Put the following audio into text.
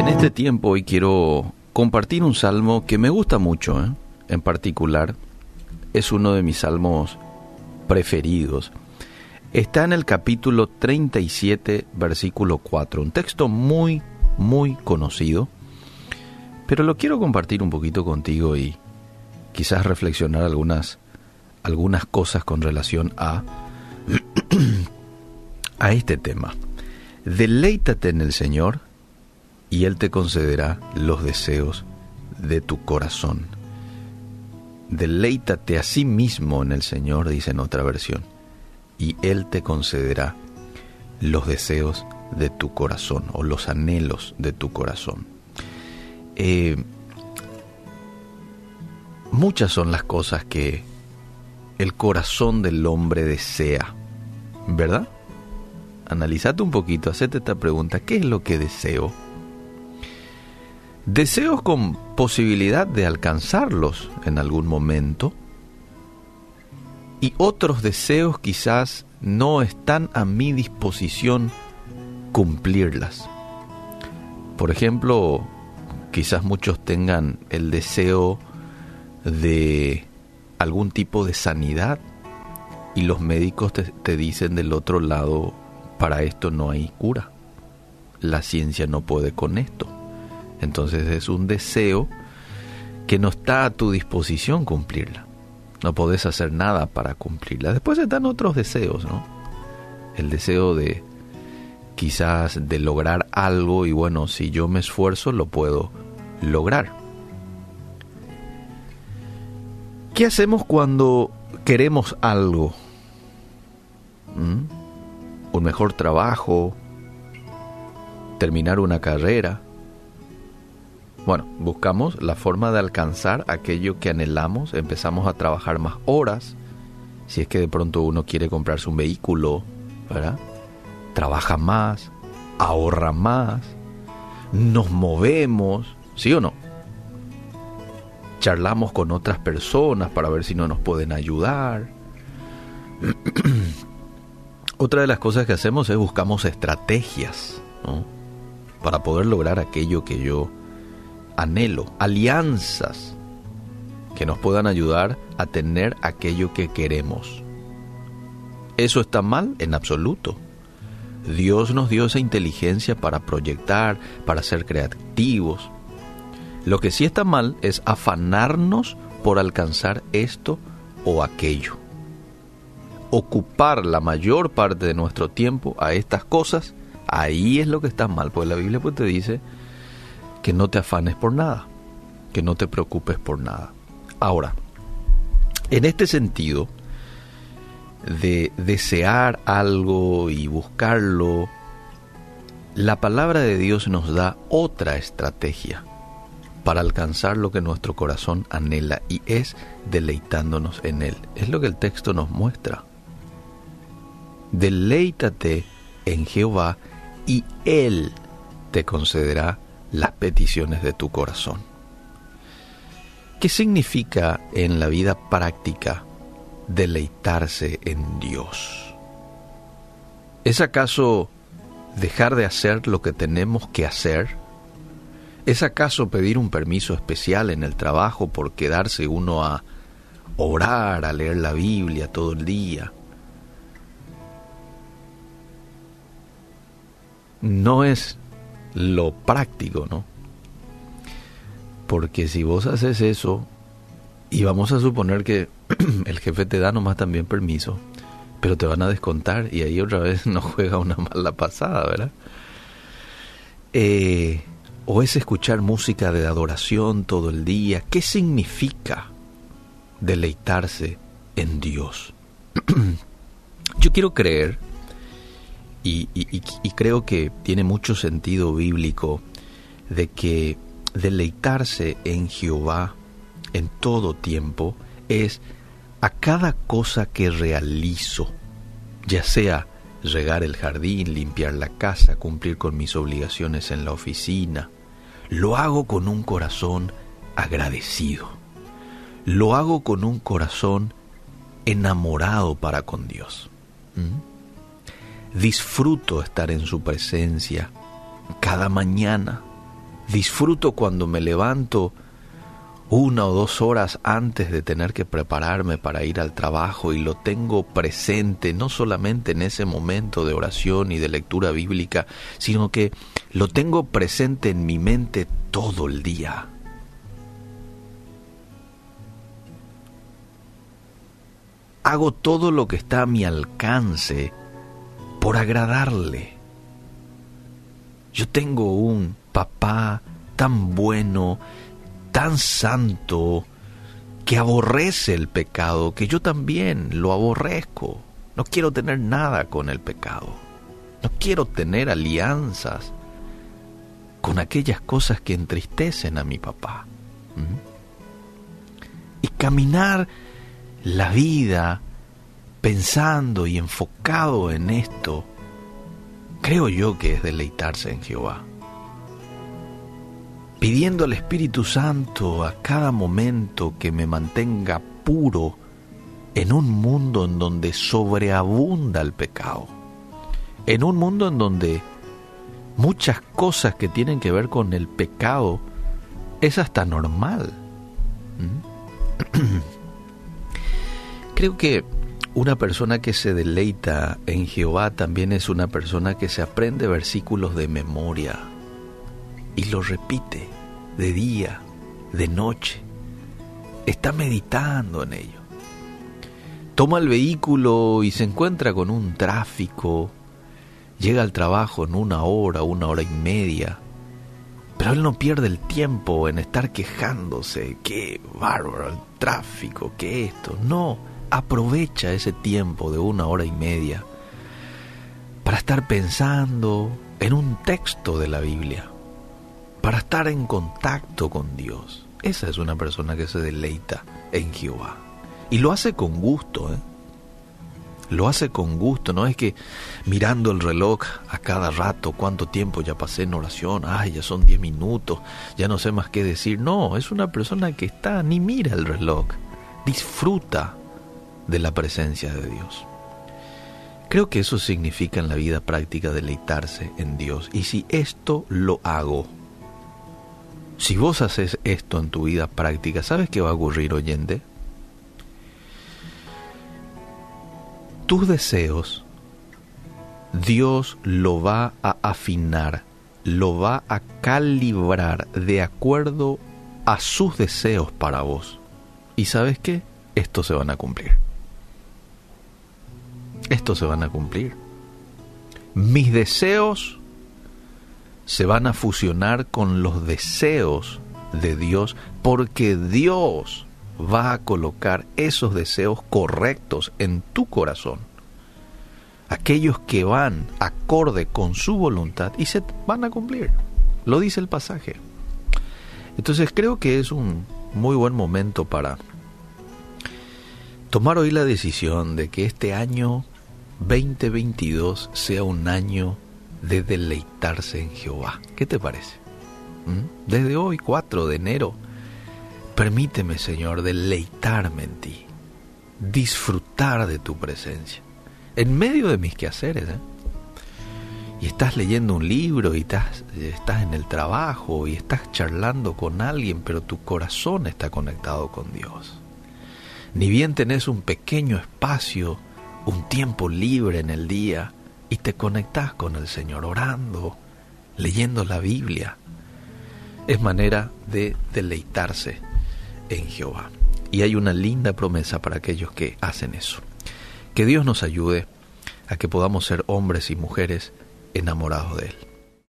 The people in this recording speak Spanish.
En este tiempo hoy quiero compartir un salmo que me gusta mucho, ¿eh? en particular. Es uno de mis salmos preferidos. Está en el capítulo 37, versículo 4, un texto muy, muy conocido, pero lo quiero compartir un poquito contigo y quizás reflexionar algunas, algunas cosas con relación a, a este tema. Deleítate en el Señor y Él te concederá los deseos de tu corazón. Deleítate a sí mismo en el Señor, dice en otra versión y Él te concederá los deseos de tu corazón o los anhelos de tu corazón. Eh, muchas son las cosas que el corazón del hombre desea, ¿verdad? Analízate un poquito, hacete esta pregunta, ¿qué es lo que deseo? Deseos con posibilidad de alcanzarlos en algún momento, y otros deseos quizás no están a mi disposición cumplirlas. Por ejemplo, quizás muchos tengan el deseo de algún tipo de sanidad y los médicos te, dicen del otro lado, para esto no hay cura. La ciencia no puede con esto. Entonces es un deseo que no está a tu disposición cumplirla. No podés hacer nada para cumplirla. Después están otros deseos, ¿no? El deseo de quizás de lograr algo y bueno, si yo me esfuerzo lo puedo lograr. ¿Qué hacemos cuando queremos algo? ¿Mm? Un mejor trabajo, terminar una carrera, bueno, buscamos la forma de alcanzar aquello que anhelamos, empezamos a trabajar más horas, si es que de pronto uno quiere comprarse un vehículo, ¿verdad? Trabaja más, ahorra más, nos movemos, ¿sí o no? Charlamos con otras personas para ver si no nos pueden ayudar. Otra de las cosas que hacemos es buscamos estrategias. Para poder lograr aquello que yo anhelo, alianzas que nos puedan ayudar a tener aquello que queremos. ¿Eso está mal? En absoluto. Dios nos dio esa inteligencia para proyectar, para ser creativos. Lo que sí está mal es afanarnos por alcanzar esto o aquello. Ocupar la mayor parte de nuestro tiempo a estas cosas, ahí es lo que está mal, porque la Biblia pues te dice que no te afanes por nada, que no te preocupes por nada. Ahora, en este sentido de desear algo y buscarlo, la palabra de Dios nos da otra estrategia para alcanzar lo que nuestro corazón anhela y es deleitándonos en Él. Es lo que el texto nos muestra. Deleítate en Jehová y Él te concederá las peticiones de tu corazón. ¿Qué significa en la vida práctica deleitarse en Dios? ¿Es acaso dejar de hacer lo que tenemos que hacer? ¿Es acaso pedir un permiso especial en el trabajo por quedarse uno a orar, a leer la Biblia todo el día? No es lo práctico, ¿no? Porque si vos haces eso, y vamos a suponer que el jefe te da nomás también permiso, pero te van a descontar y ahí otra vez no juega una mala pasada, ¿verdad? Eh, o es escuchar música de adoración todo el día. ¿Qué significa deleitarse en Dios? Yo quiero creer y, creo que tiene mucho sentido bíblico de que deleitarse en Jehová en todo tiempo es a cada cosa que realizo, ya sea regar el jardín, limpiar la casa, cumplir con mis obligaciones en la oficina, lo hago con un corazón agradecido. Lo hago con un corazón enamorado para con Dios. ¿Mm? Disfruto estar en su presencia cada mañana, Disfruto cuando me levanto una o dos horas antes de tener que prepararme para ir al trabajo y lo tengo presente no solamente en ese momento de oración y de lectura bíblica, sino que lo tengo presente en mi mente todo el día. Hago todo lo que está a mi alcance por agradarle. Yo tengo un papá tan bueno tan santo que aborrece el pecado, que yo también lo aborrezco. No quiero tener nada con el pecado. No quiero tener alianzas con aquellas cosas que entristecen a mi papá. Y caminar la vida pensando y enfocado en esto, creo yo que es deleitarse en Jehová pidiendo al Espíritu Santo a cada momento que me mantenga puro en un mundo en donde sobreabunda el pecado, en un mundo en donde muchas cosas que tienen que ver con el pecado es hasta normal. ¿Mm? Creo que una persona que se deleita en Jehová también es una persona que se aprende versículos de memoria y lo repite de día, de noche. Está meditando en ello. Toma el vehículo y se encuentra con un tráfico. Llega al trabajo en una hora, una hora y media. Pero él no pierde el tiempo en estar quejándose. Qué bárbaro el tráfico, qué esto. No, aprovecha ese tiempo de una hora y media para estar pensando en un texto de la Biblia para estar en contacto con Dios. Esa es una persona que se deleita en Jehová. Y lo hace con gusto, ¿eh? Lo hace con gusto, no es que mirando el reloj a cada rato, cuánto tiempo ya pasé en oración, ay, ya son 10 minutos, ya no sé más qué decir. No, es una persona que está, ni mira el reloj, disfruta de la presencia de Dios. Creo que eso significa en la vida práctica deleitarse en Dios. Y si esto lo hago, si vos haces esto en tu vida práctica, ¿sabes qué va a ocurrir, oyente? Tus deseos, Dios lo va a afinar, lo va a calibrar de acuerdo a sus deseos para vos. ¿Y sabes qué? Estos se van a cumplir. Estos se van a cumplir. Mis deseos se van a fusionar con los deseos de Dios porque Dios va a colocar esos deseos correctos en tu corazón. Aquellos que van acorde con su voluntad y se van a cumplir. Lo dice el pasaje. Entonces creo que es un muy buen momento para tomar hoy la decisión de que este año 2022 sea un año de deleitarse en Jehová. ¿Qué te parece? ¿Mm? Desde hoy, 4 de enero, permíteme, Señor, deleitarme en ti, disfrutar de tu presencia, en medio de mis quehaceres. ¿eh? Y estás leyendo un libro y estás, estás en el trabajo y estás charlando con alguien, pero tu corazón está conectado con Dios. Ni bien tenés un pequeño espacio, un tiempo libre en el día, y te conectas con el Señor orando, leyendo la Biblia. Es manera de deleitarse en Jehová. Y hay una linda promesa para aquellos que hacen eso. Que Dios nos ayude a que podamos ser hombres y mujeres enamorados de Él.